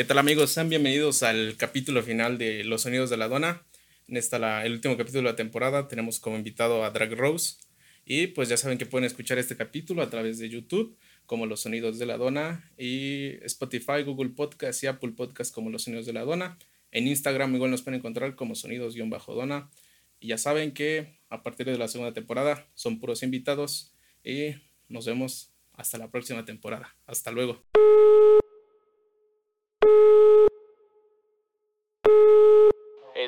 ¿Qué tal amigos? Sean bienvenidos al capítulo final de Los Sonidos de la Dona. En esta, el último capítulo de la temporada, tenemos como invitado a Drag Rose. Y pues ya saben que pueden escuchar este capítulo a través de YouTube, como Los Sonidos de la Dona, y Spotify, Google Podcast y Apple Podcast como Los Sonidos de la Dona. En Instagram igual nos pueden encontrar como Sonidos-Dona. Y ya saben que a partir de la segunda temporada son puros invitados. Y nos vemos hasta la próxima temporada. Hasta luego.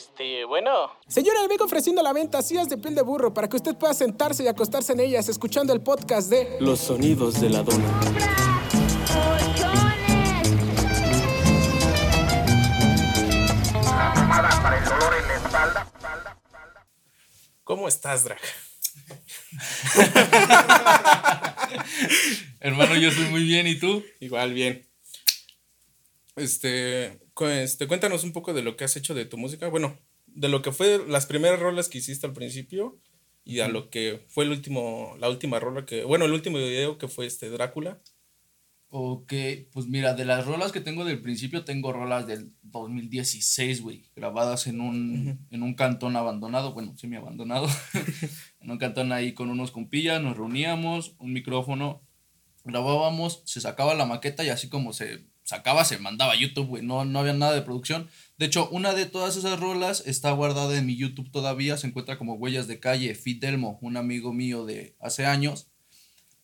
Este, bueno. Señora, le vengo ofreciendo la venta sillas de piel de burro para que usted pueda sentarse y acostarse en ellas escuchando el podcast de Los sonidos de la dona. para el dolor en la espalda. ¿Cómo estás, Drag? Hermano, yo estoy muy bien, ¿y tú? Igual, bien. Este, este, cuéntanos un poco de lo que has hecho de tu música. Bueno, de lo que fue las primeras rolas que hiciste al principio y a lo que fue el último, la última rola que, bueno, el último video que fue este Drácula. Ok, pues mira, de las rolas que tengo del principio, tengo rolas del 2016, güey, grabadas en un, en un cantón abandonado, bueno, semi abandonado, en un cantón ahí con unos compillas, nos reuníamos, un micrófono, grabábamos, se sacaba la maqueta y así como se sacaba, se mandaba a YouTube, no, no había nada de producción. De hecho, una de todas esas rolas está guardada en mi YouTube todavía, se encuentra como Huellas de Calle, Fidelmo, un amigo mío de hace años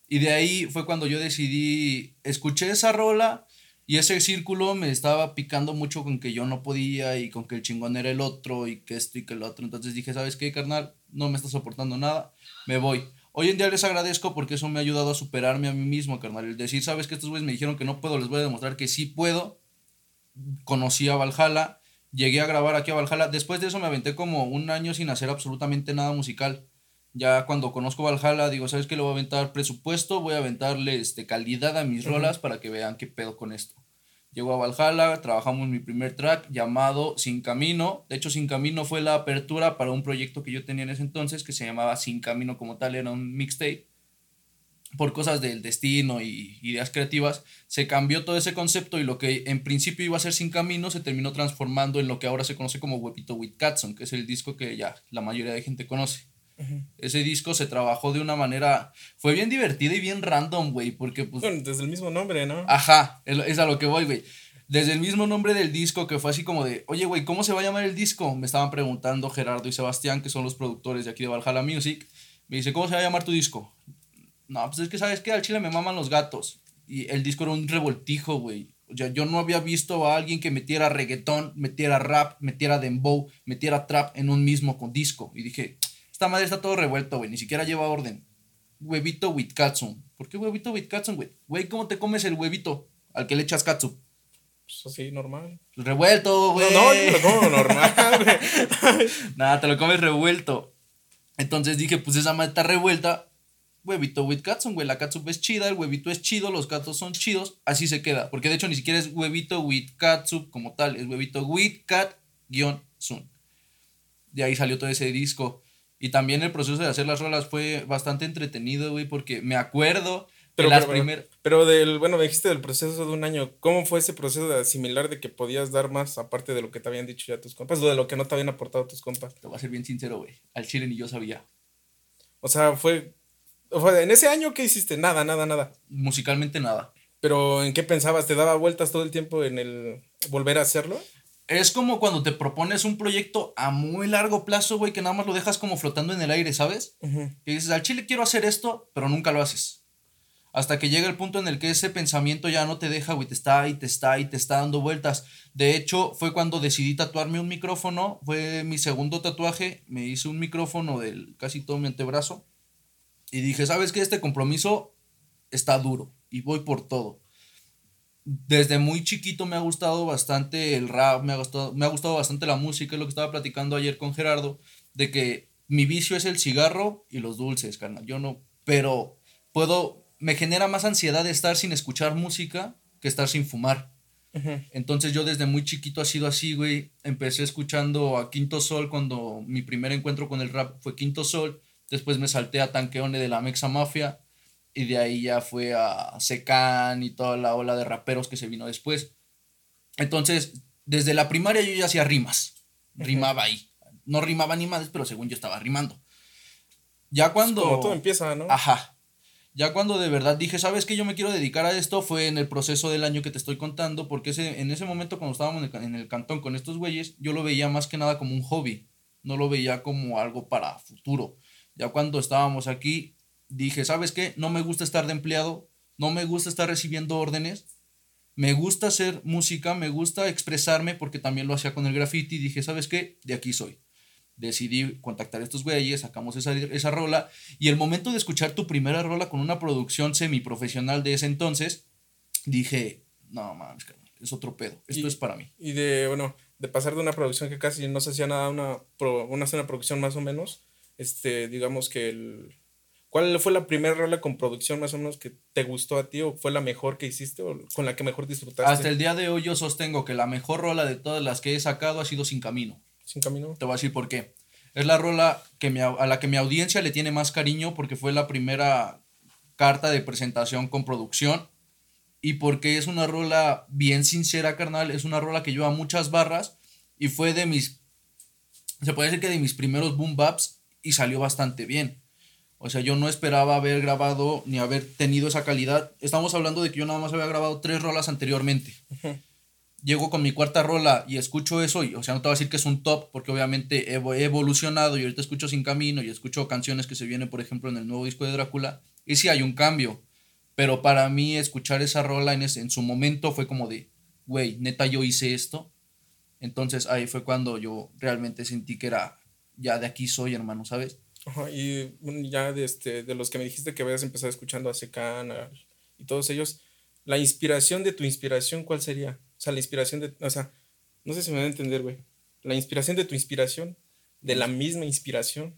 y de ahí fue cuando yo decidí, escuché esa rola y ese círculo me estaba picando mucho con que yo no podía y con que el chingón era el otro y que esto y que el otro. Entonces dije, ¿sabes qué, carnal? No me está soportando nada, me voy. Hoy en día les agradezco porque eso me ha ayudado a superarme a mí mismo, carnal. El decir, ¿sabes que Estos güeyes me dijeron que no puedo, les voy a demostrar que sí puedo. Conocí a Valhalla, llegué a grabar aquí a Valhalla. Después de eso me aventé como un año sin hacer absolutamente nada musical. Ya cuando conozco Valhalla, digo, ¿sabes qué? Le voy a aventar presupuesto, voy a aventarle este, calidad a mis rolas para que vean qué pedo con esto. Llego a Valhalla, trabajamos mi primer track llamado Sin Camino. De hecho, Sin Camino fue la apertura para un proyecto que yo tenía en ese entonces que se llamaba Sin Camino como tal, era un mixtape. Por cosas del destino y ideas creativas, se cambió todo ese concepto y lo que en principio iba a ser Sin Camino se terminó transformando en lo que ahora se conoce como Huepito with Catson, que es el disco que ya la mayoría de gente conoce. Ese disco se trabajó de una manera. Fue bien divertida y bien random, güey. Porque, pues. Bueno, desde el mismo nombre, ¿no? Ajá, es a lo que voy, güey. Desde el mismo nombre del disco, que fue así como de, oye, güey, ¿cómo se va a llamar el disco? Me estaban preguntando Gerardo y Sebastián, que son los productores de aquí de Valhalla Music. Me dice, ¿cómo se va a llamar tu disco? No, pues es que, ¿sabes qué? Al chile me maman los gatos. Y el disco era un revoltijo, güey. O sea, yo no había visto a alguien que metiera reggaetón, metiera rap, metiera dembow, metiera trap en un mismo disco. Y dije, esta madre está todo revuelto, güey. Ni siquiera lleva orden. Huevito with katsu. ¿Por qué huevito with katsu, güey? Güey, ¿cómo te comes el huevito al que le echas katsu? Pues así, normal. Revuelto, güey. No, no, yo lo como normal, güey. Nada, te lo comes revuelto. Entonces dije, pues esa madre está revuelta. Huevito with katsu, güey. La katsu es chida, el huevito es chido, los gatos son chidos. Así se queda. Porque de hecho ni siquiera es huevito with katsu como tal. Es huevito with cat-sun. De ahí salió todo ese disco. Y también el proceso de hacer las rolas fue bastante entretenido, güey, porque me acuerdo pero, las primeras... Pero del, bueno, me dijiste del proceso de un año, ¿cómo fue ese proceso de asimilar de que podías dar más aparte de lo que te habían dicho ya tus compas, o de lo que no te habían aportado tus compas? Te voy a ser bien sincero, güey, al chile ni yo sabía. O sea, fue, o en ese año, ¿qué hiciste? Nada, nada, nada. Musicalmente nada. Pero ¿en qué pensabas? ¿Te daba vueltas todo el tiempo en el volver a hacerlo? Es como cuando te propones un proyecto a muy largo plazo, güey, que nada más lo dejas como flotando en el aire, ¿sabes? Y dices, al chile quiero hacer esto, pero nunca lo haces. Hasta que llega el punto en el que ese pensamiento ya no te deja, güey, te está y te está y te está dando vueltas. De hecho, fue cuando decidí tatuarme un micrófono, fue mi segundo tatuaje, me hice un micrófono del casi todo mi antebrazo. Y dije, ¿sabes qué? Este compromiso está duro y voy por todo desde muy chiquito me ha gustado bastante el rap, me ha gustado, me ha gustado bastante la música, es lo que estaba platicando ayer con Gerardo, de que mi vicio es el cigarro y los dulces, carnal. Yo no, pero puedo, me genera más ansiedad de estar sin escuchar música que estar sin fumar. Entonces yo desde muy chiquito ha sido así, güey. Empecé escuchando a Quinto Sol cuando mi primer encuentro con el rap fue Quinto Sol. Después me salté a Tanqueone de la Mexa Mafia y de ahí ya fue a Secan y toda la ola de raperos que se vino después. Entonces, desde la primaria yo ya hacía rimas. Rimaba ahí. No rimaba ni más, pero según yo estaba rimando. Ya cuando. Como todo empieza, ¿no? Ajá. Ya cuando de verdad dije, ¿sabes qué? Yo me quiero dedicar a esto, fue en el proceso del año que te estoy contando, porque ese, en ese momento cuando estábamos en el, en el cantón con estos güeyes, yo lo veía más que nada como un hobby, no lo veía como algo para futuro. Ya cuando estábamos aquí, dije, ¿sabes qué? No me gusta estar de empleado, no me gusta estar recibiendo órdenes, me gusta hacer música, me gusta expresarme, porque también lo hacía con el graffiti, dije, ¿sabes qué? De aquí soy decidí contactar a estos güeyes, sacamos esa, esa rola y el momento de escuchar tu primera rola con una producción semiprofesional de ese entonces, dije, no mames, es otro pedo, esto Y- es para mí. Y de, bueno, de pasar de una producción que casi no se hacía nada a una, pro- una, una producción más o menos, este, digamos que el... ¿Cuál fue la primera rola con producción más o menos que te gustó a ti o fue la mejor que hiciste o con la que mejor disfrutaste? Hasta el día de hoy yo sostengo que la mejor rola de todas las que he sacado ha sido Sin Camino. Sin camino. Te voy a decir por qué. Es la rola que a la que mi audiencia le tiene más cariño porque fue la primera carta de presentación con producción y porque es una rola bien sincera, carnal. Es una rola que lleva muchas barras y fue de mis, se puede decir que de mis primeros boom baps y salió bastante bien. O sea, yo no esperaba haber grabado ni haber tenido esa calidad. Estamos hablando de que yo nada más había grabado tres rolas anteriormente llego con mi cuarta rola y escucho eso, y, o sea, no te voy a decir que es un top, porque obviamente he, he evolucionado y ahorita escucho Sin Camino y escucho canciones que se vienen, por ejemplo, en el nuevo disco de Drácula, y sí hay un cambio, pero para mí escuchar esa rola en, ese, en su momento fue como de, güey, neta yo hice esto, entonces ahí fue cuando yo realmente sentí que era, ya de aquí soy, hermano, ¿sabes? Y ya de, este, de los que me dijiste que habías empezado escuchando a Secan a- y todos ellos, la inspiración de tu inspiración, ¿cuál sería? O sea, la inspiración de, o sea, no sé si me van a entender, güey. La inspiración de tu inspiración, de la misma inspiración,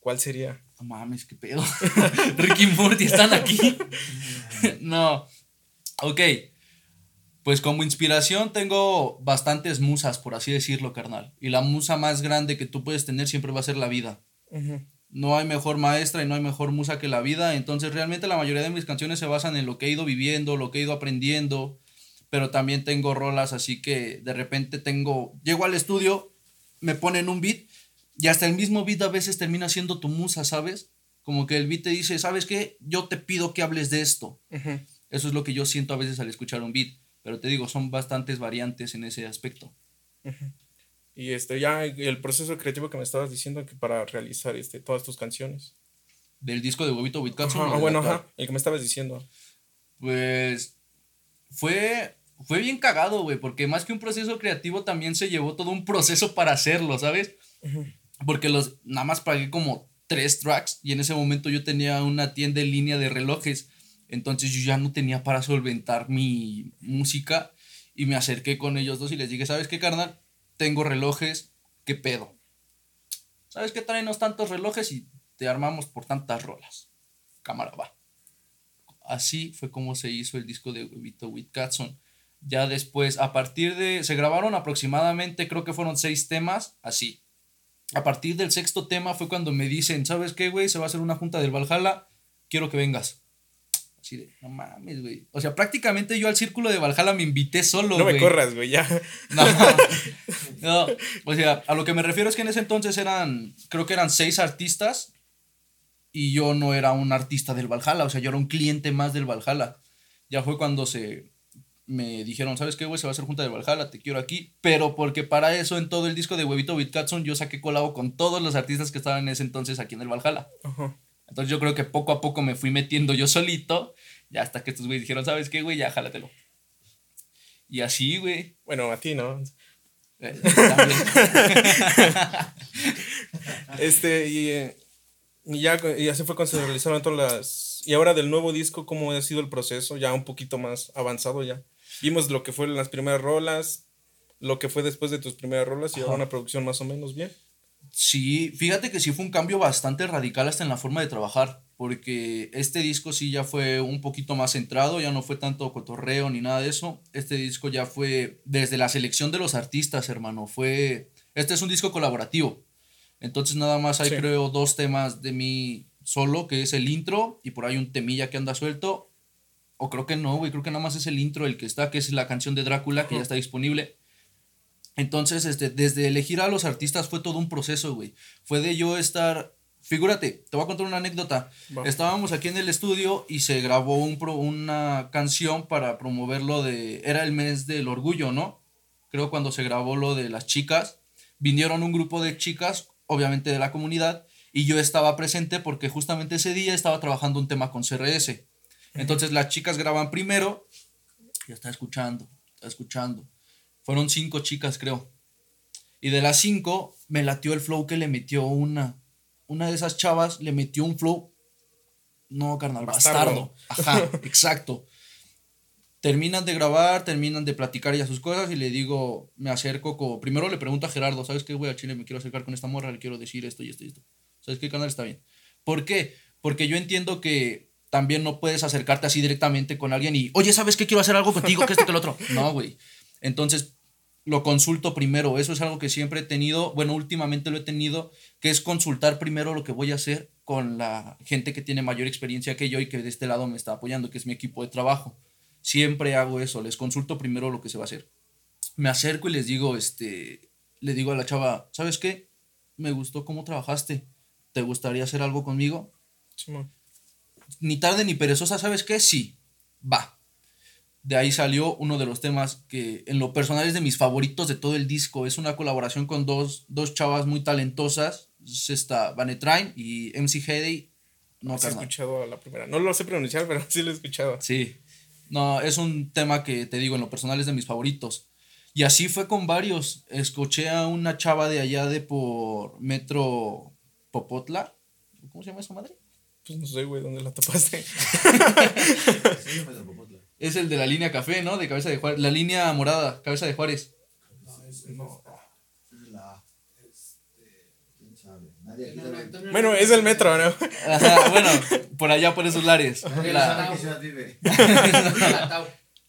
¿cuál sería? No mames, qué pedo. Ricky Morty están aquí. no. Ok. Pues como inspiración tengo bastantes musas, por así decirlo, carnal. Y la musa más grande que tú puedes tener siempre va a ser la vida. No hay mejor maestra y no hay mejor musa que la vida. Entonces realmente la mayoría de mis canciones se basan en lo que he ido viviendo, lo que he ido aprendiendo. Pero también tengo rolas así que de repente tengo... Llego al estudio, me ponen un beat y hasta el mismo beat a veces termina siendo tu musa, ¿sabes? Como que el beat te dice, ¿sabes qué? Yo te pido que hables de esto. Eso es lo que yo siento a veces al escuchar un beat. Pero te digo, son bastantes variantes en ese aspecto. Y este, ya el proceso creativo que me estabas diciendo que para realizar este, todas tus canciones. Del disco de Huevito with Catsup, Ajá, o del bueno, ajá, el que me estabas diciendo. Pues fue, fue bien cagado, güey, porque más que un proceso creativo también se llevó todo un proceso para hacerlo, ¿sabes? Porque los, nada más pagué como tres tracks y en ese momento yo tenía una tienda en línea de relojes, entonces yo ya no tenía para solventar mi música y me acerqué con ellos dos y les dije, ¿sabes qué, carnal? Tengo relojes, ¿qué pedo? ¿Sabes qué? Tráenos tantos relojes y te armamos por tantas rolas. Cámara, va. Así fue como se hizo el disco de Huevito with Catson. Ya después, a partir de. Se grabaron aproximadamente, creo que fueron seis temas, así. A partir del sexto tema fue cuando me dicen, ¿sabes qué, güey? Se va a hacer una junta del Valhalla, quiero que vengas. No mames, güey. O sea, prácticamente yo al círculo de Valhalla me invité solo, No me güey. corras, güey, ya. No, no, o sea, a lo que me refiero es que en ese entonces eran, creo que eran seis artistas y yo no era un artista del Valhalla, o sea, yo era un cliente más del Valhalla. Ya fue cuando se me dijeron, ¿sabes qué, güey? Se va a hacer junta del Valhalla, te quiero aquí. Pero porque para eso en todo el disco de Huevito with Catson yo saqué colabo con todos los artistas que estaban en ese entonces aquí en el Valhalla. Ajá. Entonces yo creo que poco a poco me fui metiendo yo solito, ya hasta que estos güeyes dijeron, ¿sabes qué, güey? Ya jálatelo. Y así, güey. Bueno, a ti, ¿no? eh. Este, y, eh, y ya, y así fue cuando se realizaron todas las... Y ahora del nuevo disco, ¿cómo ha sido el proceso? Ya un poquito más avanzado ya. Vimos lo que fue las primeras rolas, lo que fue después de tus primeras rolas y ahora una producción más o menos bien. Sí, fíjate que sí fue un cambio bastante radical hasta en la forma de trabajar, porque este disco sí ya fue un poquito más centrado, ya no fue tanto cotorreo ni nada de eso. Este disco ya fue desde la selección de los artistas, hermano, fue este es un disco colaborativo. Entonces nada más hay Sí. creo dos temas de mí solo, que es el intro y por ahí un temilla que anda suelto O creo que no, güey. Creo que nada más es el intro el que está, que es la canción de Drácula, que ya está disponible. Entonces, este, desde elegir a los artistas fue todo un proceso, güey. Fue de yo estar. Figúrate, te voy a contar una anécdota. Estábamos aquí en el estudio y se grabó un pro- una canción para promover lo de. Era el mes del orgullo, ¿no? Creo cuando se grabó lo de las chicas. Vinieron un grupo de chicas, obviamente de la comunidad, y yo estaba presente porque justamente ese día estaba trabajando un tema con CRS. Entonces las chicas graban primero, ya está escuchando, está escuchando. Fueron cinco chicas, creo. Y de las cinco, me latió el flow que le metió una. Una de esas chavas le metió un flow. No, carnal, bastardo. Bastardo. Ajá, exacto. Terminan de grabar, terminan de platicar ya sus cosas y le digo, me acerco, como, primero le pregunto a Gerardo, ¿sabes qué, güey? A Chile me quiero acercar con esta morra, le quiero decir esto y esto y esto. ¿Sabes qué, canal está bien? ¿Por qué? Porque yo entiendo que también no puedes acercarte así directamente con alguien y, oye, ¿sabes qué? Quiero hacer algo contigo, que esto, que el otro. No, güey. Entonces, lo consulto primero. Eso es algo que siempre he tenido, bueno, últimamente lo he tenido, que es consultar primero lo que voy a hacer con la gente que tiene mayor experiencia que yo y que de este lado me está apoyando, que es mi equipo de trabajo. Siempre hago eso, les consulto primero lo que se va a hacer. Me acerco y les digo, este, le digo a la chava, ¿sabes qué? Me gustó cómo trabajaste. ¿Te gustaría hacer algo conmigo? Simón. ni tarde ni perezosa, ¿sabes qué? Sí, va. De ahí salió uno de los temas que en lo personal es de mis favoritos de todo el disco. Es una colaboración con dos, dos chavas muy talentosas. Es esta Vanetrain y MC Heady. No, Sí he escuchado la primera. No lo sé pronunciar, pero sí lo he escuchado. Sí. No, es un tema que te digo, en lo personal es de mis favoritos. Y así fue con varios. Escuché a una chava de allá de por Metro Popotla. ¿Cómo se llama esa madre? Pues no sé, güey, dónde la tapaste. Es el de la línea café, ¿no? De Cabeza de Juárez. La línea morada, Cabeza de Juárez. Bueno, es el metro, ¿no? Ajá, bueno, por allá, por esos lares. La-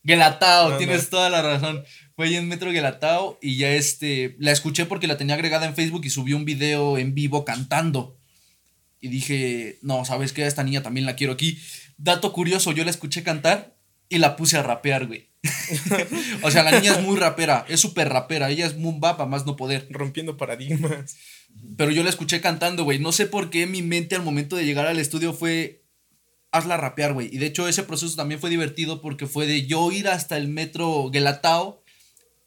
Gelatao, No, tienes no. toda la razón. Fue ahí en Metro Gelatao y ya este, la escuché porque la tenía agregada en Facebook y subió un video en vivo cantando. Y dije, no, ¿sabes qué? A esta niña también la quiero aquí. Dato curioso, yo la escuché cantar y la puse a rapear, güey. o sea, la niña es muy rapera, es súper rapera, ella es muy bapa, más no poder. Rompiendo paradigmas. Pero yo la escuché cantando, güey. No sé por qué mi mente al momento de llegar al estudio fue. Hazla rapear, güey. Y de hecho, ese proceso también fue divertido porque fue de yo ir hasta el metro Gelatao,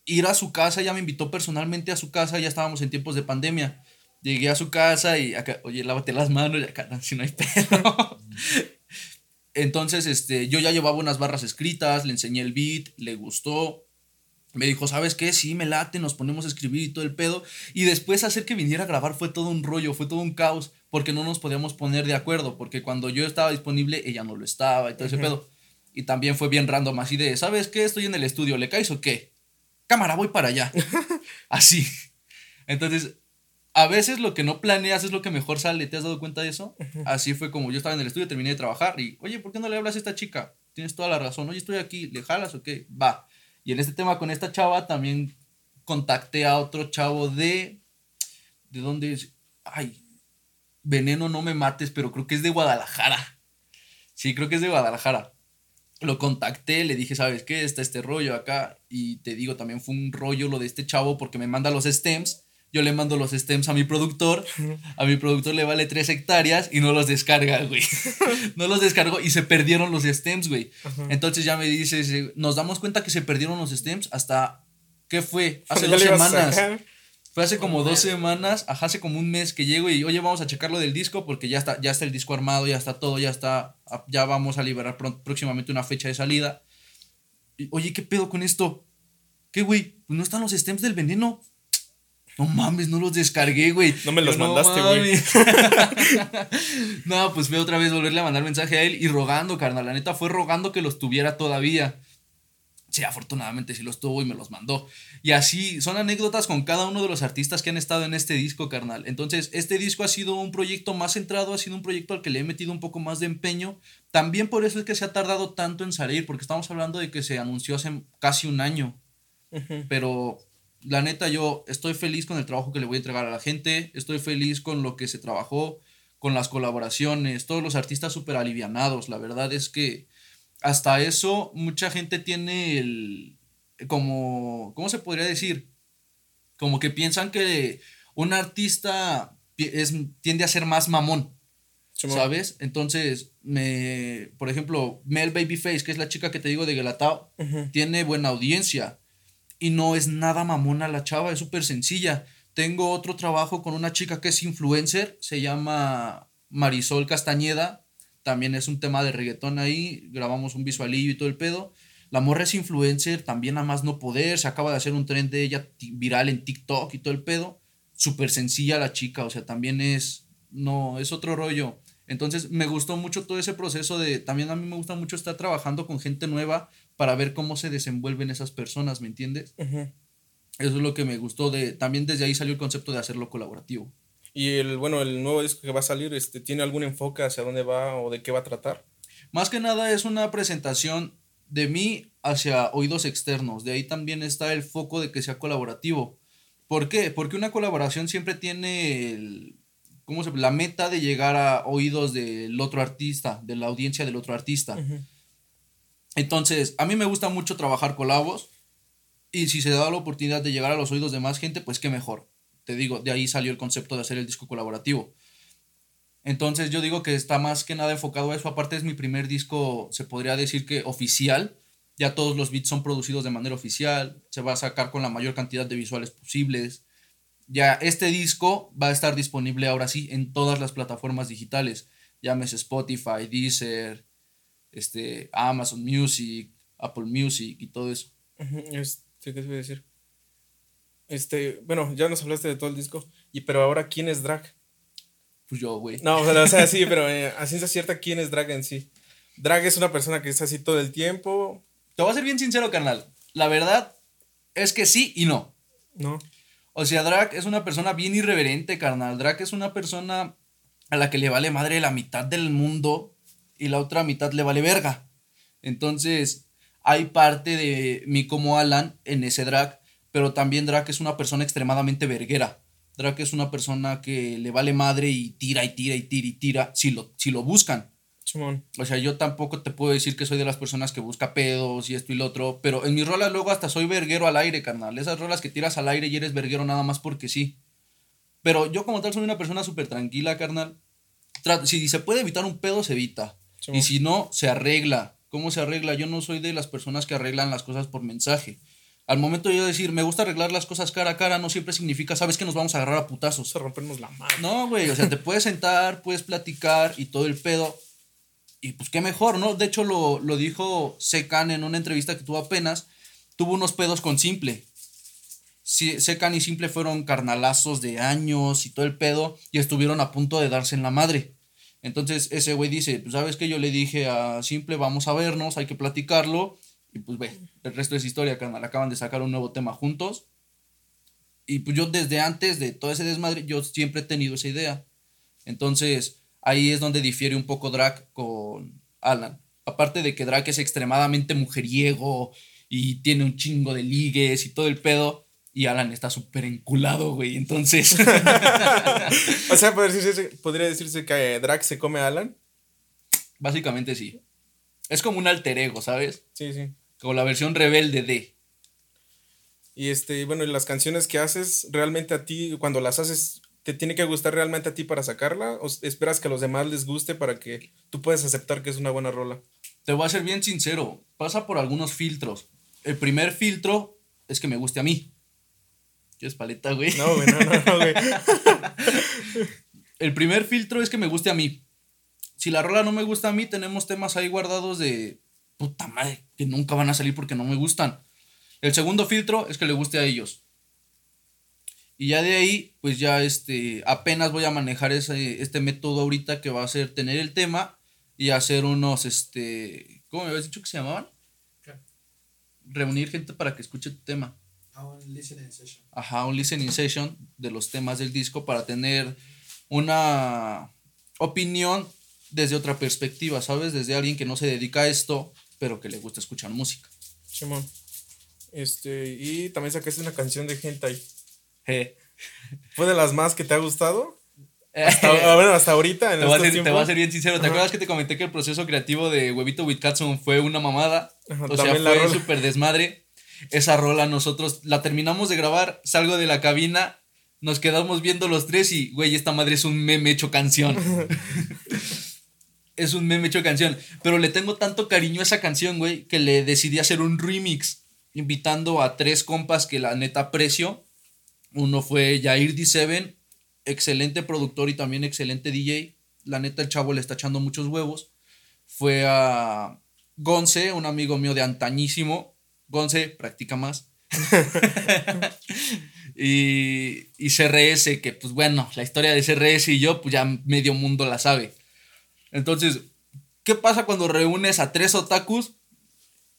ir a su casa. Ella me invitó personalmente a su casa. Ya estábamos en tiempos de pandemia. Llegué a su casa y acá, oye, lávate las manos y acá, si no hay pedo. Entonces, este, yo ya llevaba unas barras escritas, le enseñé el beat, le gustó. Me dijo, ¿sabes qué? Sí, me late, nos ponemos a escribir y todo el pedo. Y después hacer que viniera a grabar fue todo un rollo, fue todo un caos, porque no nos podíamos poner de acuerdo, porque cuando yo estaba disponible, ella no lo estaba y todo ese pedo. Y también fue bien random, así de, ¿sabes qué? Estoy en el estudio, ¿le caes o qué? Cámara, voy para allá. así. Entonces, a veces lo que no planeas es lo que mejor sale, ¿te has dado cuenta de eso? Así fue como yo estaba en el estudio, terminé de trabajar y, oye, ¿por qué no le hablas a esta chica? Tienes toda la razón, oye, estoy aquí, ¿le jalas o qué? Va. Y en este tema con esta chava también contacté a otro chavo de... ¿De dónde es? Ay, Veneno no me mates, pero creo que es de Guadalajara. Sí, creo que es de Guadalajara. Lo contacté, le dije, ¿sabes qué? Está este rollo acá. Y te digo, también fue un rollo lo de este chavo porque me manda los stems. Yo le mando los stems a mi productor. A mi productor le vale 3 hectáreas y no los descarga, güey. no los descargó y se perdieron los stems, güey. Entonces ya me dices, nos damos cuenta que se perdieron los stems hasta, ¿qué fue? Hace dos semanas. Fue hace como dos semanas, ajá, hace como un mes que llego y, oye, vamos a checarlo del disco porque ya está, ya está el disco armado, ya está todo, ya está, ya vamos a liberar pron- próximamente una fecha de salida. Y, oye, ¿qué pedo con esto? ¿Qué, güey? Pues no están los stems del veneno. No mames, no los descargué, güey. No me los Yo, mandaste, güey". no, pues fue otra vez volverle a mandar mensaje a él y rogando, carnal. La neta fue rogando que los tuviera todavía. Sí, afortunadamente sí los tuvo y me los mandó. Y así son anécdotas con cada uno de los artistas que han estado en este disco, carnal. Entonces, este disco ha sido un proyecto más centrado, ha sido un proyecto al que le he metido un poco más de empeño. También por eso es que se ha tardado tanto en salir, porque estamos hablando de que se anunció hace casi un año. Pero la neta, yo estoy feliz con el trabajo que le voy a entregar a la gente, estoy feliz con lo que se trabajó, con las colaboraciones, todos los artistas súper alivianados. La verdad es que hasta eso, mucha gente tiene el, como, ¿cómo se podría decir? Como que piensan que un artista es, tiende a ser más mamón, ¿sabes? Entonces, me, por ejemplo, Mel Babyface, que es la chica que te digo de Gelatao, tiene buena audiencia y no es nada mamona la chava, es súper sencilla. Tengo otro trabajo con una chica que es influencer, se llama Marisol Castañeda, también es un tema de reggaetón ahí, grabamos un visualillo y todo el pedo. La morra es influencer, también a más no poder, se acaba de hacer un tren de ella viral en TikTok y todo el pedo. Súper sencilla la chica, o sea, también es, no, es otro rollo. Entonces me gustó mucho todo ese proceso de, también a mí me gusta mucho estar trabajando con gente nueva para ver cómo se desenvuelven esas personas, ¿me entiendes? Eso es lo que me gustó de, también desde ahí salió el concepto de hacerlo colaborativo. Y el, bueno, el nuevo disco que va a salir, este, ¿tiene algún enfoque hacia dónde va o de qué va a tratar? Más que nada es una presentación de mí hacia oídos externos. De ahí también está el foco de que sea colaborativo. ¿Por qué? Porque una colaboración siempre tiene el, ¿cómo se, la meta de llegar a oídos del otro artista, de la audiencia del otro artista. Entonces, a mí me gusta mucho trabajar colabos y si se da la oportunidad de llegar a los oídos de más gente, pues qué mejor. Te digo, de ahí salió el concepto de hacer el disco colaborativo. Entonces yo digo que está más que nada enfocado a eso. Aparte es mi primer disco, se podría decir que oficial. Ya todos los beats son producidos de manera oficial. Se va a sacar con la mayor cantidad de visuales posibles. Ya este disco va a estar disponible ahora sí en todas las plataformas digitales. Llámese Spotify, Deezer, este, Amazon Music, Apple Music y todo eso. Este, ¿Qué te voy a decir? Este, bueno, ya nos hablaste de todo el disco. Y pero ahora, ¿quién es Drag? Pues yo, güey. No, o sea, sí, pero eh, así es cierta quién es Drag en sí. Drag es una persona que está así todo el tiempo. Te voy a ser bien sincero, carnal. La verdad es que sí y no. No. O sea, Drag es una persona bien irreverente, carnal. Drag es una persona a la que le vale madre la mitad del mundo y la otra mitad le vale verga. Entonces, hay parte de mí como Alan en ese drag, pero también Drag es una persona extremadamente verguera. Drag es una persona que le vale madre y tira y tira y tira y tira si lo, si lo buscan. O sea, yo tampoco te puedo decir que soy de las personas que busca pedos y esto y lo otro, pero en mis rolas luego hasta soy verguero al aire, carnal. Esas rolas que tiras al aire y eres verguero nada más porque sí. Pero yo como tal soy una persona súper tranquila, carnal. Si se puede evitar un pedo, se evita. Y si no, se arregla. ¿Cómo se arregla? Yo no soy de las personas que arreglan las cosas por mensaje. Al momento de yo decir, me gusta arreglar las cosas cara a cara, no siempre significa, sabes que nos vamos a agarrar a putazos. A rompernos la mano. No, güey, o sea, te puedes sentar, puedes platicar y todo el pedo, y pues qué mejor, ¿no? De hecho, lo, lo dijo Secan en una entrevista que tuvo apenas. Tuvo unos pedos con Simple. Secan y Simple fueron carnalazos de años y todo el pedo. Y estuvieron a punto de darse en la madre. Entonces ese güey dice, pues sabes que yo le dije a Simple, vamos a vernos, hay que platicarlo. Y pues ve, el resto es historia, carnal. Acaban de sacar un nuevo tema juntos. Y pues yo desde antes de todo ese desmadre, yo siempre he tenido esa idea. Entonces, ahí es donde difiere un poco Drac con Alan. Aparte de que Drac es extremadamente mujeriego y tiene un chingo de ligues y todo el pedo. Y Alan está súper enculado, güey. Entonces. o sea, podría decirse, que Drac se come a Alan. Básicamente sí. Es como un alter ego, ¿sabes? Sí, sí. Como la versión rebelde de. Y este, bueno, y las canciones que haces, realmente a ti, cuando las haces, ¿Te tiene que gustar realmente a ti para sacarla? ¿O esperas que a los demás les guste para que tú puedas aceptar que es una buena rola? Te voy a ser bien sincero. Pasa por algunos filtros. El primer filtro es que me guste a mí. ¿Quieres paleta, güey? No, güey, no, no, güey. El primer filtro es que me guste a mí. Si la rola no me gusta a mí, tenemos temas ahí guardados de puta madre, que nunca van a salir porque no me gustan. El segundo filtro es que le guste a ellos. Y ya de ahí, pues ya este, apenas voy a manejar ese, este método ahorita que va a ser tener el tema y hacer unos, este, ¿cómo me habías dicho que se llamaban? Reunir gente para que escuche tu tema. Ah, un listening session. Ajá, un listening session de los temas del disco para tener una opinión desde otra perspectiva, ¿sabes? Desde alguien que no se dedica a esto, pero que le gusta escuchar música. Simón. Este, y también sacaste una canción de Hentai. ¿Fue de las más que te ha gustado? Hasta, bueno, hasta ahorita. En Te voy, a ser, te voy a ser bien sincero. ¿Te acuerdas que te comenté que el proceso creativo de Huevito with Katsun fue una mamada? Ajá, o sea, también la fue súper desmadre. Esa rola nosotros la terminamos de grabar, salgo de la cabina, nos quedamos viendo los tres y, güey, esta madre es un meme hecho canción. es un meme hecho canción. Pero le tengo tanto cariño a esa canción, güey, que le decidí hacer un remix, invitando a tres compas que la neta aprecio. Uno fue Jair D7, excelente productor y también excelente DJ. La neta, el chavo le está echando muchos huevos. Fue a Gonce, un amigo mío de antañísimo. Gonce, practica más. y, y CRS, que pues bueno, la historia de CRS y yo, pues ya medio mundo la sabe. Entonces, ¿qué pasa cuando reúnes a tres otakus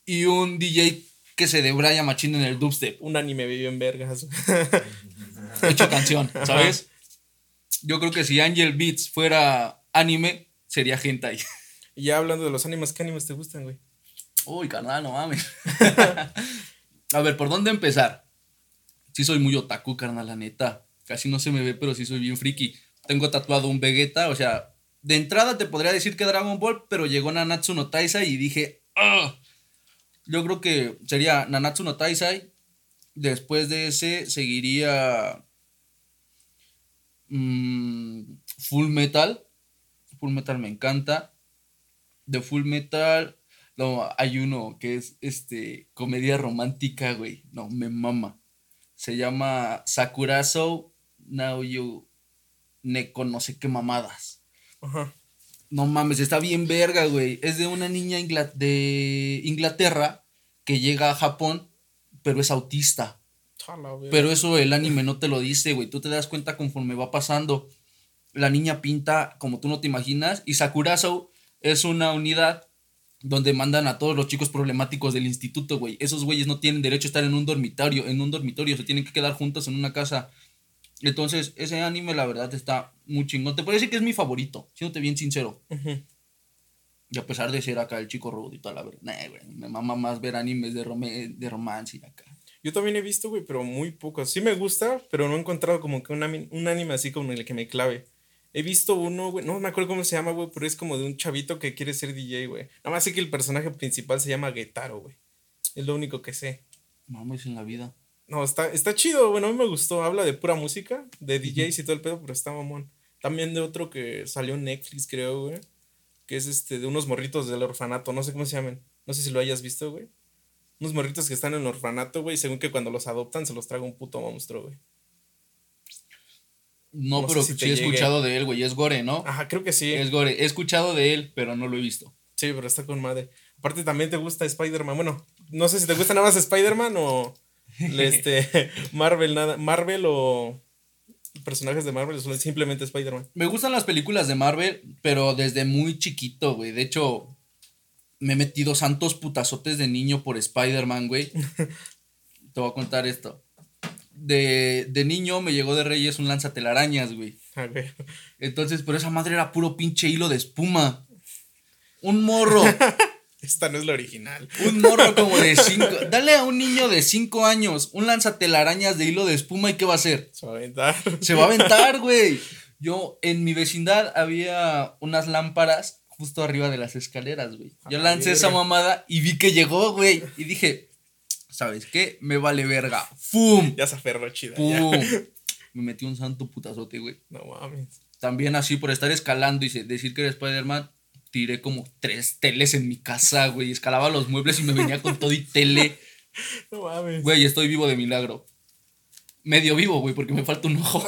y un DJ que se debraya machín en el dubstep? Un anime vivió en vergas. Hecho canción, ¿sabes? Yo creo que si Angel Beats fuera anime, sería hentai. y ya hablando de los animes, ¿qué animes te gustan, güey? Uy, carnal, no mames. A ver, ¿por dónde empezar? Sí soy muy otaku, carnal, la neta. Casi no se me ve, pero sí soy bien friki. Tengo tatuado un Vegeta, o sea, de entrada te podría decir que Dragon Ball, pero llegó Nanatsu no Taisai y dije, "Ah". Yo creo que sería Nanatsu no Taisai. Después de ese seguiría mm, Full Metal. Full Metal me encanta. De Full Metal, no, hay uno que es este comedia romántica, güey. No, me mama. Se llama Sakurazo Now You Neko no sé qué mamadas. Ajá. No mames, está bien verga, güey. Es de una niña ingla- de Inglaterra que llega a Japón, pero es autista. Chala. Pero eso el anime no te lo dice, güey. Tú te das cuenta conforme va pasando. La niña pinta como tú no te imaginas. Y Sakurazo es una unidad donde mandan a todos los chicos problemáticos del instituto, güey. Esos güeyes no tienen derecho a estar en un dormitorio. En un dormitorio se tienen que quedar juntos en una casa. Entonces, ese anime, la verdad, está muy chingón. Te puedo decir que es mi favorito, siéndote bien sincero. Y a pesar de ser acá el chico rudo y toda la verdad, nah, güey, me mama más ver animes de, rome- de romance y acá. Yo también he visto, güey, pero muy pocos. Sí me gusta, pero no he encontrado como que un, un anime así como el que me clave. He visto uno, güey, no me acuerdo cómo se llama, güey, pero es como de un chavito que quiere ser DJ, güey. Nada más sé que el personaje principal se llama Getaro, güey. Es lo único que sé. Mames en la vida. No, está, está chido, bueno, a mí me gustó. Habla de pura música, de DJs y todo el pedo, pero está mamón. También de otro que salió en Netflix, creo, güey. Que es este, de unos morritos del orfanato, no sé cómo se llaman. No sé si lo hayas visto, güey. Unos morritos que están en el orfanato, güey, y según que cuando los adoptan se los traga un puto monstruo, güey. No, pero si sí he llegue. escuchado de él, güey. Es Gore, ¿no? Ajá, creo que sí. Es Gore. He escuchado de él, pero no lo he visto. Sí, pero está con madre. Aparte también te gusta Spider-Man. Bueno, no sé si te gusta nada más Spider-Man o este Marvel nada, Marvel o personajes de Marvel o simplemente Spider-Man. Me gustan las películas de Marvel, pero desde muy chiquito, güey. De hecho, me he metido santos putazotes de niño por Spider-Man, güey. Te voy a contar esto. De, de niño me llegó de Reyes un lanzatelarañas, güey. Entonces, pero esa madre era puro pinche hilo de espuma. Un morro. Esta no es la original. Un morro como de cinco. Dale a un niño de cinco años un lanzatelarañas de hilo de espuma y ¿qué va a hacer? Se va a aventar. Se va a aventar, güey. Yo, en mi vecindad había unas lámparas justo arriba de las escaleras, güey. Yo lancé esa mamada y vi que llegó, güey. Y dije, ¿sabes qué? Me vale verga. ¡Fum! Ya se aferró chida. Ya. Me metí un santo putazote, güey. No mames. También así, por estar escalando y decir que era Spider-Man, tiré como tres teles en mi casa, güey. Escalaba los muebles y me venía con todo y tele. No mames. Güey, estoy vivo de milagro. Medio vivo, güey, porque me falta un ojo.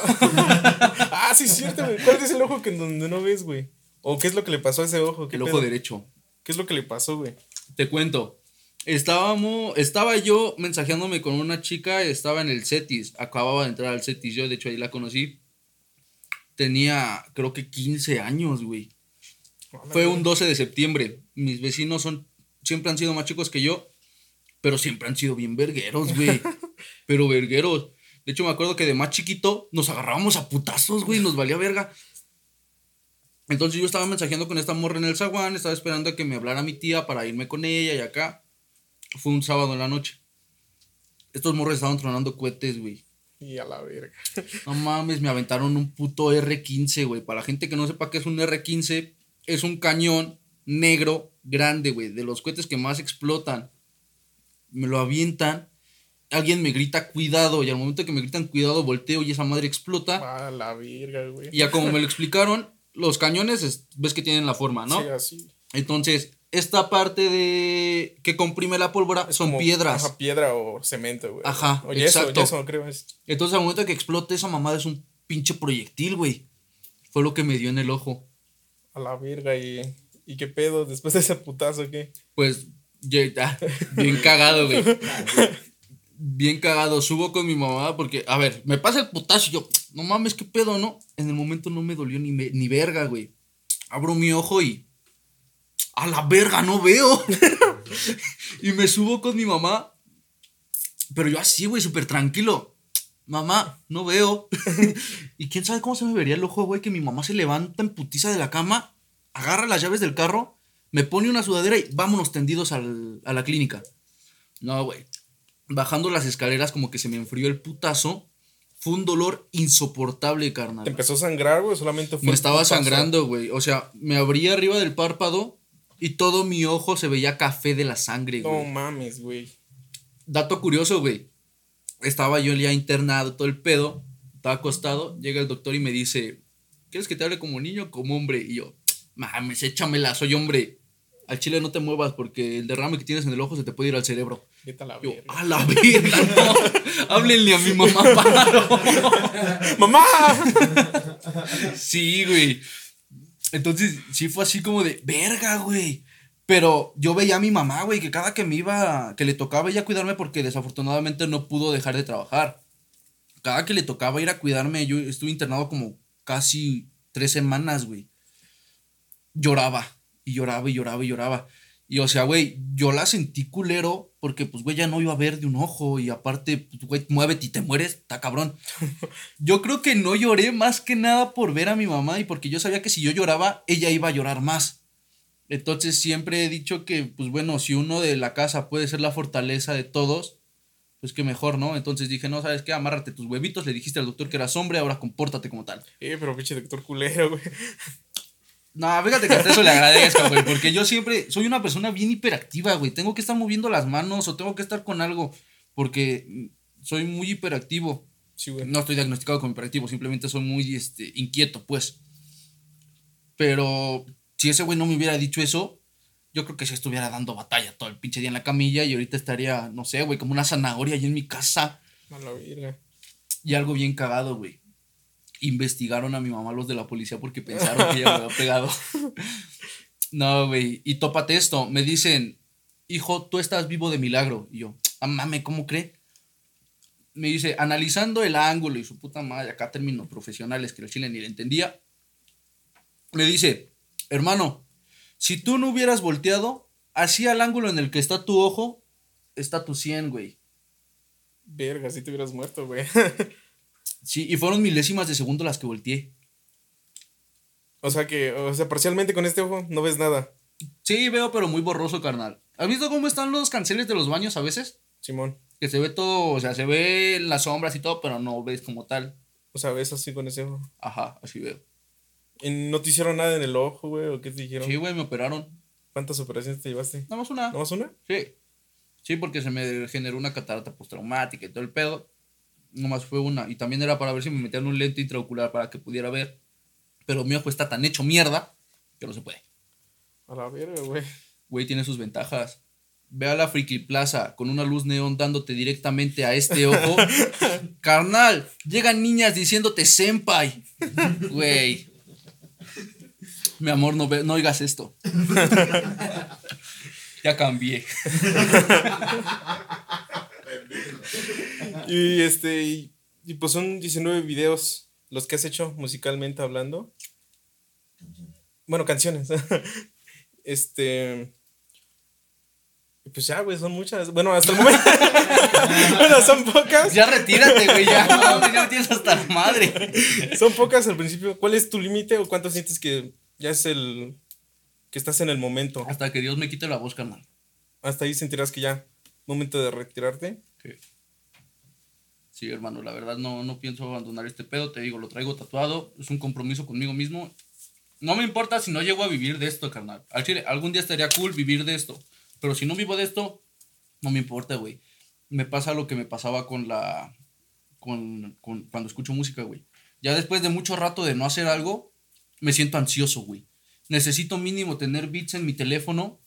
Ah, sí, es cierto, güey. ¿Cuál es el ojo que en donde no ves, güey? ¿O qué es lo que le pasó a ese ojo? ¿Qué El ojo derecho. ¿Qué es lo que le pasó, güey? Te cuento. Estábamos, estaba yo mensajeándome con una chica, estaba en el CETIS, acababa de entrar al CETIS, yo de hecho ahí la conocí. Tenía, creo que 15 años, güey. Fue un 12 de septiembre. Mis vecinos son, siempre han sido más chicos que yo, pero siempre han sido bien vergueros, güey. pero vergueros. De hecho, me acuerdo que de más chiquito nos agarrábamos a putazos, güey, nos valía verga. Entonces yo estaba mensajeando con esta morra en el zaguán, estaba esperando a que me hablara mi tía para irme con ella y acá. Fue un sábado en la noche. Estos morros estaban tronando cohetes, güey. Y a la verga. No mames, me aventaron un puto R15, güey. Para la gente que no sepa qué es un R15, es un cañón negro grande, güey. De los cohetes que más explotan. Me lo avientan. Alguien me grita cuidado. Y al momento que me gritan cuidado, volteo y esa madre explota. A la verga, güey. Y ya como me lo explicaron, los cañones, es- ves que tienen la forma, ¿no? Sí, así. Entonces, esta parte de que comprime la pólvora son Como- piedras. Ajá, piedra o cemento, güey. Ajá, O yeso, exacto. yeso, creo es. Entonces, al momento que explote esa mamada es un pinche proyectil, güey. Fue lo que me dio en el ojo. A la verga. ¿Y, y qué pedo? Después de ese putazo, ¿qué? Pues, ya- ah, bien cagado, güey. Bien cagado. Subo con mi mamá porque, a ver, me pasa el putazo y yo, no mames, qué pedo, ¿no? En el momento no me dolió ni, me- ni verga, güey. Abro mi ojo y. A la verga, no veo. y me subo con mi mamá. Pero yo así, güey, súper tranquilo. Mamá, no veo. y quién sabe cómo se me vería el ojo, güey, que mi mamá se levanta en putiza de la cama, agarra las llaves del carro, me pone una sudadera y vámonos tendidos al- a la clínica. No, güey. Bajando las escaleras, como que se me enfrió el putazo. Fue un dolor insoportable, carnal. ¿Te empezó a sangrar, güey? Solamente fue. Me estaba putazo? sangrando, güey. O sea, me abría arriba del párpado y todo mi ojo se veía café de la sangre, No güey. mames, güey. Dato curioso, güey. Estaba yo ya internado, todo el pedo. Estaba acostado. Llega el doctor y me dice: ¿Quieres que te hable como niño o como hombre? Y yo, mames, échamela, soy hombre. Al chile no te muevas porque el derrame que tienes en el ojo se te puede ir al cerebro. Vete a la Yo, verga. a la verga, no. Háblenle a mi mamá, paro. ¡Mamá! Sí, güey. Entonces, sí fue así como de, verga, güey. Pero yo veía a mi mamá, güey, que cada que me iba, que le tocaba ella cuidarme porque desafortunadamente no pudo dejar de trabajar. Cada que le tocaba ir a cuidarme, yo estuve internado como casi tres semanas, güey. Lloraba, y lloraba, y lloraba, y lloraba. Y o sea, güey, yo la sentí culero porque, pues, güey, ya no iba a ver de un ojo y aparte, pues, güey, muévete y te mueres, está cabrón. Yo creo que no lloré más que nada por ver a mi mamá y porque yo sabía que si yo lloraba, ella iba a llorar más. Entonces siempre he dicho que, pues bueno, si uno de la casa puede ser la fortaleza de todos, pues que mejor, ¿no? Entonces dije, no, ¿sabes qué? Amárrate tus huevitos, le dijiste al doctor que eras hombre, ahora compórtate como tal. Eh, pero pinche doctor culero, güey. No, fíjate que hasta eso le agradezco, güey, porque yo siempre soy una persona bien hiperactiva, güey. Tengo que estar moviendo las manos o tengo que estar con algo, porque soy muy hiperactivo. Sí, güey. No estoy diagnosticado como hiperactivo, simplemente soy muy este, inquieto, pues. Pero si ese güey no me hubiera dicho eso, yo creo que se estuviera dando batalla todo el pinche día en la camilla y ahorita estaría, no sé, güey, como una zanahoria ahí en mi casa. A la verga. Y algo bien cagado, güey. Investigaron a mi mamá los de la policía porque pensaron que ella me había pegado. No, güey. Y tópate esto. Me dicen, hijo, tú estás vivo de milagro. Y yo, ah, mame, ¿cómo cree? Me dice, analizando el ángulo y su puta madre, acá términos profesionales que el chile ni le entendía. Me dice, hermano, si tú no hubieras volteado, así al ángulo en el que está tu ojo, está tu 100, güey. Verga, si te hubieras muerto, güey. Sí, y fueron milésimas de segundo las que volteé. o sea que, o sea, parcialmente con este ojo no ves nada. Sí, veo, pero muy borroso, carnal. ¿Has visto cómo están los canceles de los baños a veces? Simón. Que se ve todo, o sea, se ve las sombras y todo, pero no ves como tal. O sea, ves así con ese ojo. Ajá, así veo. ¿Y no te hicieron nada en el ojo, güey? ¿O qué te dijeron? Sí, güey, me operaron. ¿Cuántas operaciones te llevaste? Nada más una. ¿No más una? Sí. Sí, porque se me generó una catarata postraumática y todo el pedo. Nomás fue una. Y también era para ver si me metían un lente intraocular para que pudiera ver. Pero mi ojo está tan hecho mierda que no se puede. A la verga, güey. Güey, tiene sus ventajas. Ve a la Friki Plaza con una luz neón dándote directamente a este ojo. Carnal, llegan niñas diciéndote senpai. Güey. Mi amor, no, ve- no oigas esto. ya cambié. Y este, y, y pues son 19 videos los que has hecho musicalmente hablando. Bueno, canciones. este. Pues ya, güey, son muchas. Bueno, hasta el momento. bueno, son pocas. Ya retírate, güey. Ya, no, ya me tienes hasta la madre. Son pocas al principio. ¿Cuál es tu límite o cuánto sientes que ya es el. que estás en el momento? Hasta que Dios me quite la voz, carnal. Hasta ahí sentirás que ya. Momento de retirarte. Sí, hermano, la verdad no, no pienso abandonar este pedo, te digo, lo traigo tatuado, es un compromiso conmigo mismo. No me importa si no llego a vivir de esto, carnal. Al chile, algún día estaría cool vivir de esto, pero si no vivo de esto, no me importa, güey. Me pasa lo que me pasaba con la... Con, con- cuando escucho música, güey. Ya después de mucho rato de no hacer algo, me siento ansioso, güey. Necesito mínimo tener beats en mi teléfono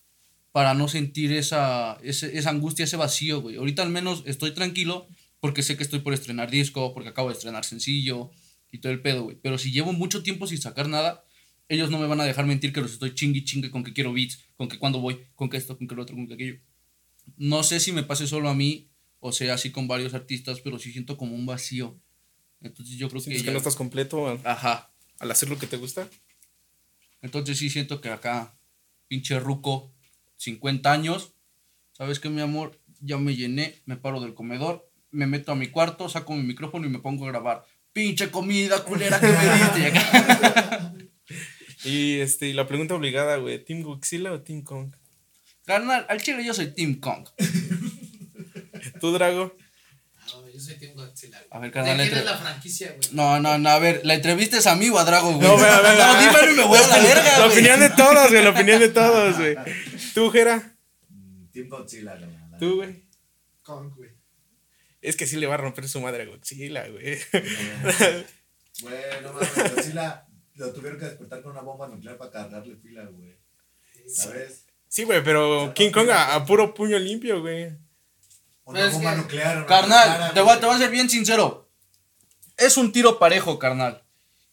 para no sentir esa, ese- esa angustia, ese vacío, güey. Ahorita al menos estoy tranquilo porque sé que estoy por estrenar disco, porque acabo de estrenar sencillo y todo el pedo, güey. Pero si llevo mucho tiempo sin sacar nada, ellos no me van a dejar mentir que los estoy chingue y chingue con que quiero beats, con que cuando voy, con que esto, con que lo otro, con que aquello. No sé si me pase solo a mí o sea así con varios artistas, pero sí siento como un vacío. Entonces yo creo que... Sientes que ya- no estás completo al, Ajá. al hacer lo que te gusta. Entonces sí siento que acá, pinche ruco, 50 años, ¿sabes qué, mi amor? Ya me llené, me paro del comedor, me meto a mi cuarto, saco mi micrófono y me pongo a grabar. Pinche comida culera que me diste. Y este, la pregunta obligada, güey, ¿Team Godzilla o Team Kong? Carnal, al chile yo soy Team Kong. ¿Tú, Drago? No, yo soy Team Godzilla. güey. A ver, ¿De carnal, quién entre- es la franquicia, güey? No, no, no, a ver, ¿la entrevista es a mí o a Drago, güey? No, vea, vea, vea. No, dímelo y me voy a la verga, La güey. opinión de todos, güey, la opinión de todos, güey. ¿Tú, Jera? Team Godzilla, la verdad. ¿Tú, güey? Kong, güey. Es que sí le va a romper su madre a Godzilla, güey. Bueno, mames, Godzilla lo tuvieron que despertar con una bomba nuclear para cargarle pila, güey. ¿Sabes? Sí, güey, pero King Kong a, a puro puño limpio, güey. Una Pero es bomba que- nuclear. una Carnal, te voy, a- te voy a ser bien sincero. Es un tiro parejo, carnal.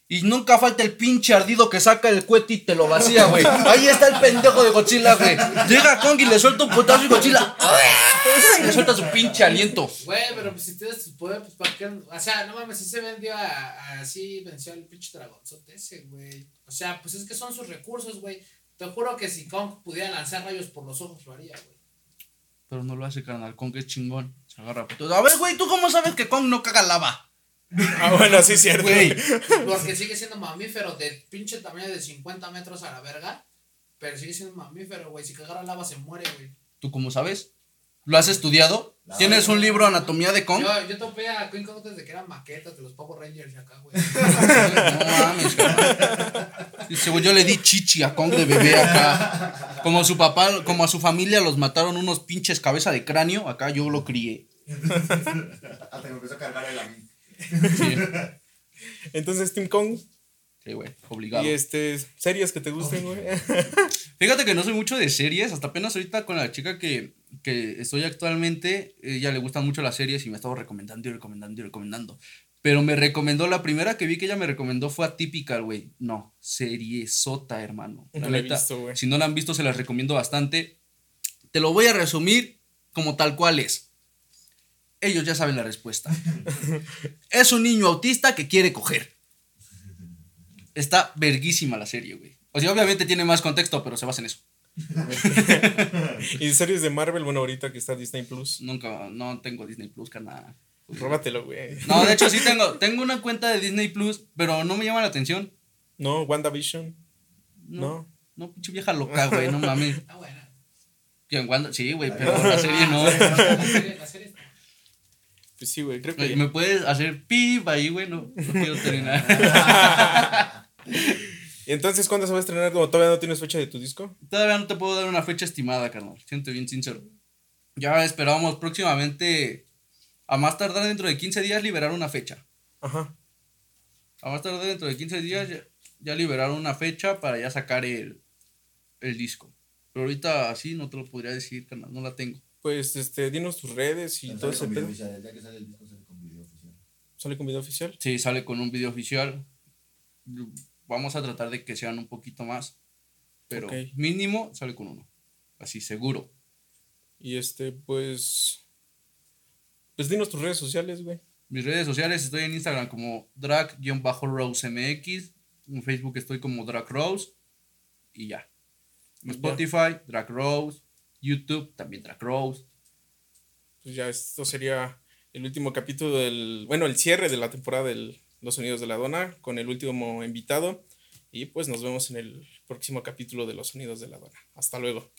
Y nunca falta el pinche ardido que saca el cohete y te lo vacía, güey. Ahí está el pendejo de Godzilla, güey. Llega Kong y le suelta un putazo y Godzilla. Le suelta su pinche aliento. Güey, pero pues si tienes tus poderes, pues para qué. O sea, no mames, si se vendió a. a- Así venció al pinche dragonzote ese, güey. O sea, pues es que son sus recursos, güey. Te juro que si Kong pudiera lanzar rayos por los ojos, lo haría, güey. Pero no lo hace, carnal. Kong es chingón. Se agarra a putos. A ver, güey, ¿tú cómo sabes que Kong no caga lava? Ah, bueno, sí, cierto. Güey. Porque sigue siendo mamífero de pinche tamaño de 50 metros a la verga. Pero sigue siendo mamífero, güey. Si cagara lava se muere, güey. ¿Tú cómo sabes? ¿Lo has estudiado? ¿Tienes un libro Anatomía de Kong? Yo, yo topé a King Kong desde que eran maquetas de los Power Rangers y acá, güey. No mames. Dice, güey, yo le di chichi a Kong de bebé acá. Como su papá, como a su familia los mataron unos pinches cabeza de cráneo, acá yo lo crié. Hasta que me empezó a cargar el a mí. Sí, Entonces, Team Kong. sí, güey, obligado. Y este, series que te gusten, güey. Fíjate que no soy mucho de series, hasta apenas ahorita con la chica que, que estoy actualmente, ella le gustan mucho las series y me ha estado recomendando y recomendando y recomendando. Pero me recomendó, la primera que vi que ella me recomendó fue Atypical, güey. No, serie sota, hermano. No la he visto, güey. Si no la han visto, se las recomiendo bastante. Te lo voy a resumir como tal cual es. Ellos ya saben la respuesta. es un niño autista que quiere coger. Está verguísima la serie, güey. O sea, obviamente tiene más contexto, pero se basa en eso. y series de Marvel, bueno, ahorita que está Disney Plus. Nunca, no tengo Disney Plus, carnal. Róbatelo, güey. No, de hecho sí tengo, tengo una cuenta de Disney Plus, pero no me llama la atención. No, WandaVision. No, No. no, pinche vieja loca, güey, no mames. Ah, bueno. En Wanda- sí, güey, pero la serie no. La serie, la serie Pues sí, güey, creo. ¿Me puedes hacer pip ahí, güey? No, no quiero terminar. ¿Y entonces cuándo se va a estrenar? ¿O todavía no tienes fecha de tu disco? Todavía no te puedo dar una fecha estimada, carnal. Siento bien sincero. Ya esperamos próximamente, a más tardar dentro de 15 días, liberar una fecha. Ajá. A más tardar dentro de 15 días, ya, ya liberar una fecha para ya sacar el, el disco. Pero ahorita así no te lo podría decir, carnal. No la tengo. Pues, este, dinos tus redes y Sale todo con ese video pedo. oficial, el día que sale el disco sale con video oficial. ¿Sale con video oficial? Sí, sale con un video oficial. Vamos a tratar de que sean un poquito más. Pero mínimo sale con uno. Así, seguro. Y este, pues. Pues dinos tus redes sociales, güey. Mis redes sociales estoy en Instagram como drag-rosemx. En Facebook estoy como drag rose. Y ya. En. Spotify, drag rose. YouTube, también drag rose. Pues ya esto sería el último capítulo del. Bueno, el cierre de la temporada de Los Sonidos de la Dona con el último invitado. Y pues nos vemos en el próximo capítulo de Los Sonidos de la Dona. Hasta luego.